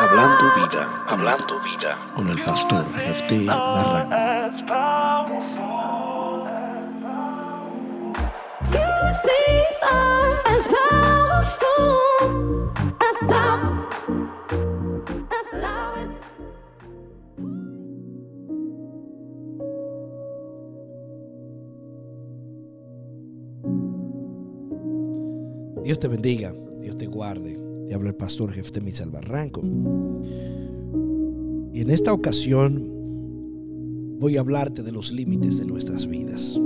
Hablando vida, hablando vida, con el pastor Jefté Barranco. Dios te bendiga, Dios te guarde. Te habla el pastor Jefté Michel Barranco. Y en esta ocasión voy a hablarte de los límites de nuestras vidas.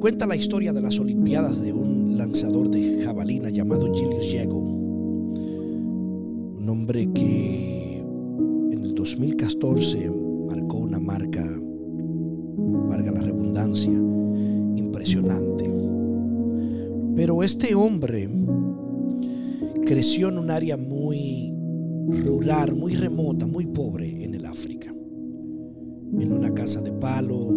Cuenta la historia de las Olimpiadas de un lanzador de jabalina llamado Julius Diego. Un hombre que en el 2014 marcó una marca, valga la redundancia, Pero este hombre creció en un área muy rural, muy remota, muy pobre en el África. En una casa de palo,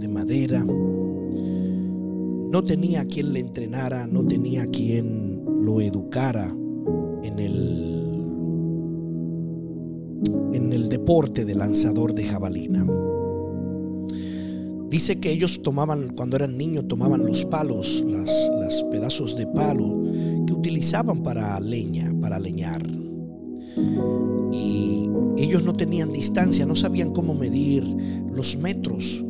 de madera. No tenía quien le entrenara, no tenía quien lo educara en el en el deporte de lanzador de jabalina. Dice que ellos tomaban, cuando eran niños, tomaban los palos, los pedazos de palo que utilizaban para leña, para leñar. Y ellos no tenían distancia, no sabían cómo medir los metros,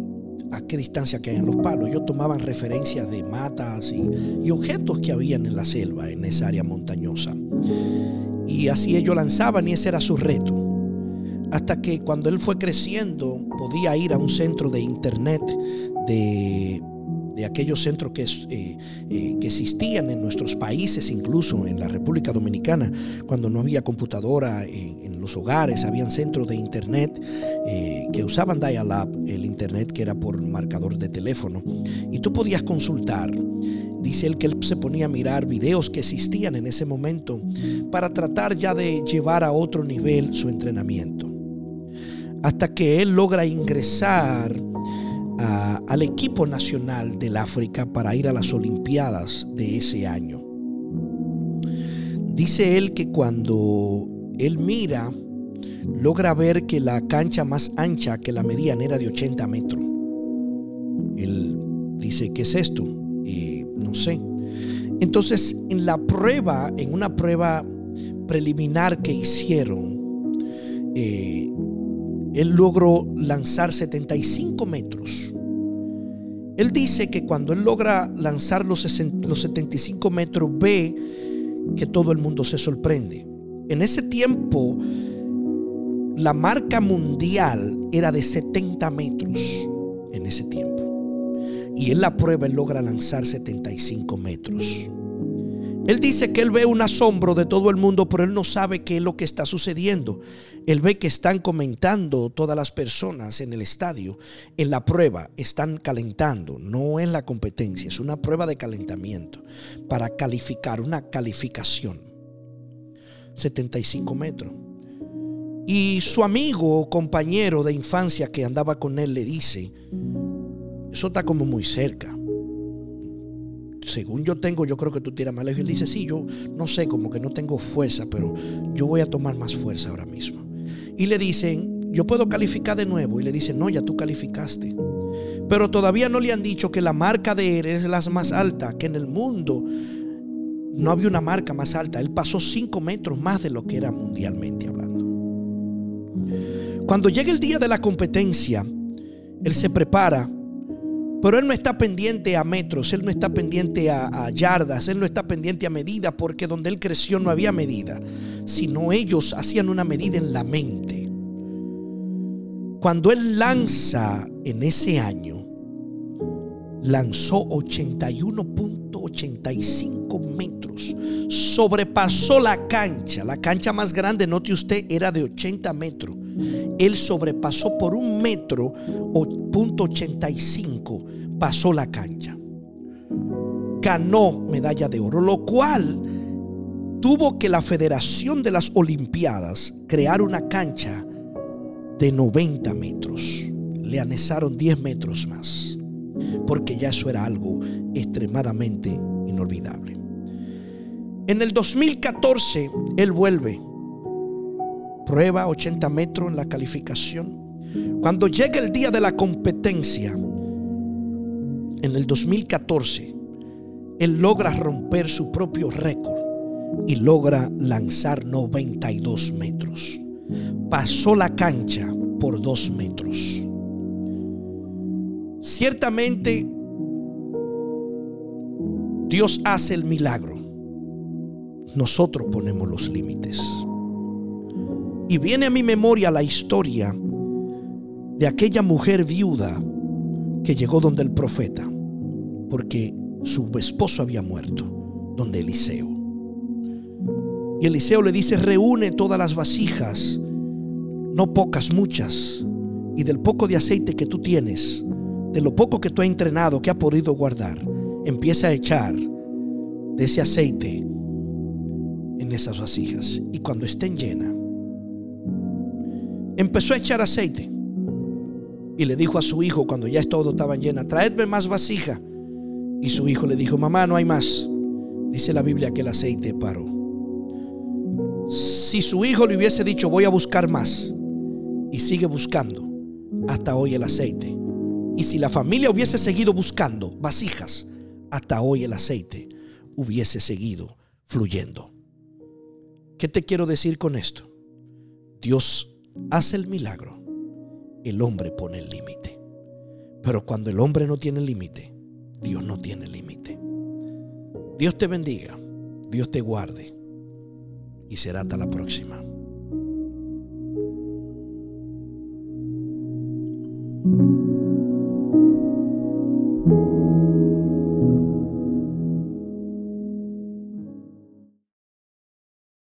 a qué distancia caían los palos. Ellos tomaban referencias de matas y, y objetos que habían en la selva, en esa área montañosa. Y así ellos lanzaban y ese era su reto hasta que cuando él fue creciendo podía ir a un centro de internet de, aquellos centros que, eh, eh, que, existían en nuestros países, incluso en la República Dominicana, cuando no había computadora en, los hogares, habían centros de internet eh, que usaban dial-up, el internet que era por marcador de teléfono, y tú podías consultar. Dice él que él se ponía a mirar videos que existían en ese momento para tratar ya de llevar a otro nivel su entrenamiento hasta que él logra ingresar al equipo nacional del África para ir a las Olimpiadas de ese año. Dice él que cuando él mira, logra ver que la cancha más ancha que la medían era de 80 metros. Él dice, ¿qué es esto? no sé. Entonces, en la prueba, en una prueba preliminar que hicieron, eh, él logró lanzar 75 metros. Él dice que cuando él logra lanzar los, 75 metros ve que todo el mundo se sorprende. En ese tiempo la marca mundial era de 70 metros en ese tiempo. Y en la prueba él logra lanzar 75 metros. Él dice que él ve un asombro de todo el mundo, pero él no sabe qué es lo que está sucediendo. Él ve que están comentando todas las personas en el estadio, en la prueba, están calentando, no en la competencia, es una prueba de calentamiento para calificar, una calificación. 75 metros. Y su amigo, compañero de infancia que andaba con él, le dice, eso está como muy cerca según yo tengo, yo creo que tú tiras más lejos. Y él dice, sí, yo no sé, como que no tengo fuerza, pero yo voy a tomar más fuerza ahora mismo. Y le dicen, yo puedo calificar de nuevo. Y le dicen, no, ya tú calificaste. Pero todavía no le han dicho que la marca de él es la más alta, que en el mundo no había una marca más alta. Él pasó 5 metros más de lo que era mundialmente hablando. Cuando llega el día de la competencia, él se prepara pero Él no está pendiente a metros, Él no está pendiente a, yardas, Él no está pendiente a medida, porque donde Él creció no había medida, sino ellos hacían una medida en la mente. Cuando Él lanza en ese año, lanzó 81.85 metros, sobrepasó la cancha, la cancha más grande, note usted, era de 80 metros él sobrepasó por un metro o punto 85, pasó la cancha. Ganó medalla de oro, lo cual tuvo que la Federación de las Olimpiadas crear una cancha de 90 metros. Le anesaron 10 metros más, porque ya eso era algo extremadamente inolvidable. En el 2014, él vuelve. Prueba 80 metros en la calificación. Cuando llega el día de la competencia, en el 2014, él logra romper su propio récord y logra lanzar 92 metros. Pasó la cancha por dos metros. Ciertamente, Dios hace el milagro. Nosotros ponemos los límites. Y viene a mi memoria la historia de aquella mujer viuda que llegó donde el profeta, porque su esposo había muerto, donde Eliseo. Y Eliseo le dice, reúne todas las vasijas, no pocas, muchas, y del poco de aceite que tú tienes, de lo poco que tú has entrenado, que has podido guardar, empieza a echar de ese aceite en esas vasijas. Y cuando estén llenas, empezó a echar aceite. Y le dijo a su hijo cuando ya todo estaba llena, traedme más vasija. Y su hijo le dijo, mamá, no hay más. Dice la Biblia que el aceite paró. Si su hijo le hubiese dicho, voy a buscar más, y sigue buscando, hasta hoy el aceite. Y si la familia hubiese seguido buscando vasijas, hasta hoy el aceite hubiese seguido fluyendo. ¿Qué te quiero decir con esto? Dios hace el milagro, el hombre pone el límite. Pero cuando el hombre no tiene límite, Dios no tiene límite. Dios te bendiga, Dios te guarde y será hasta la próxima.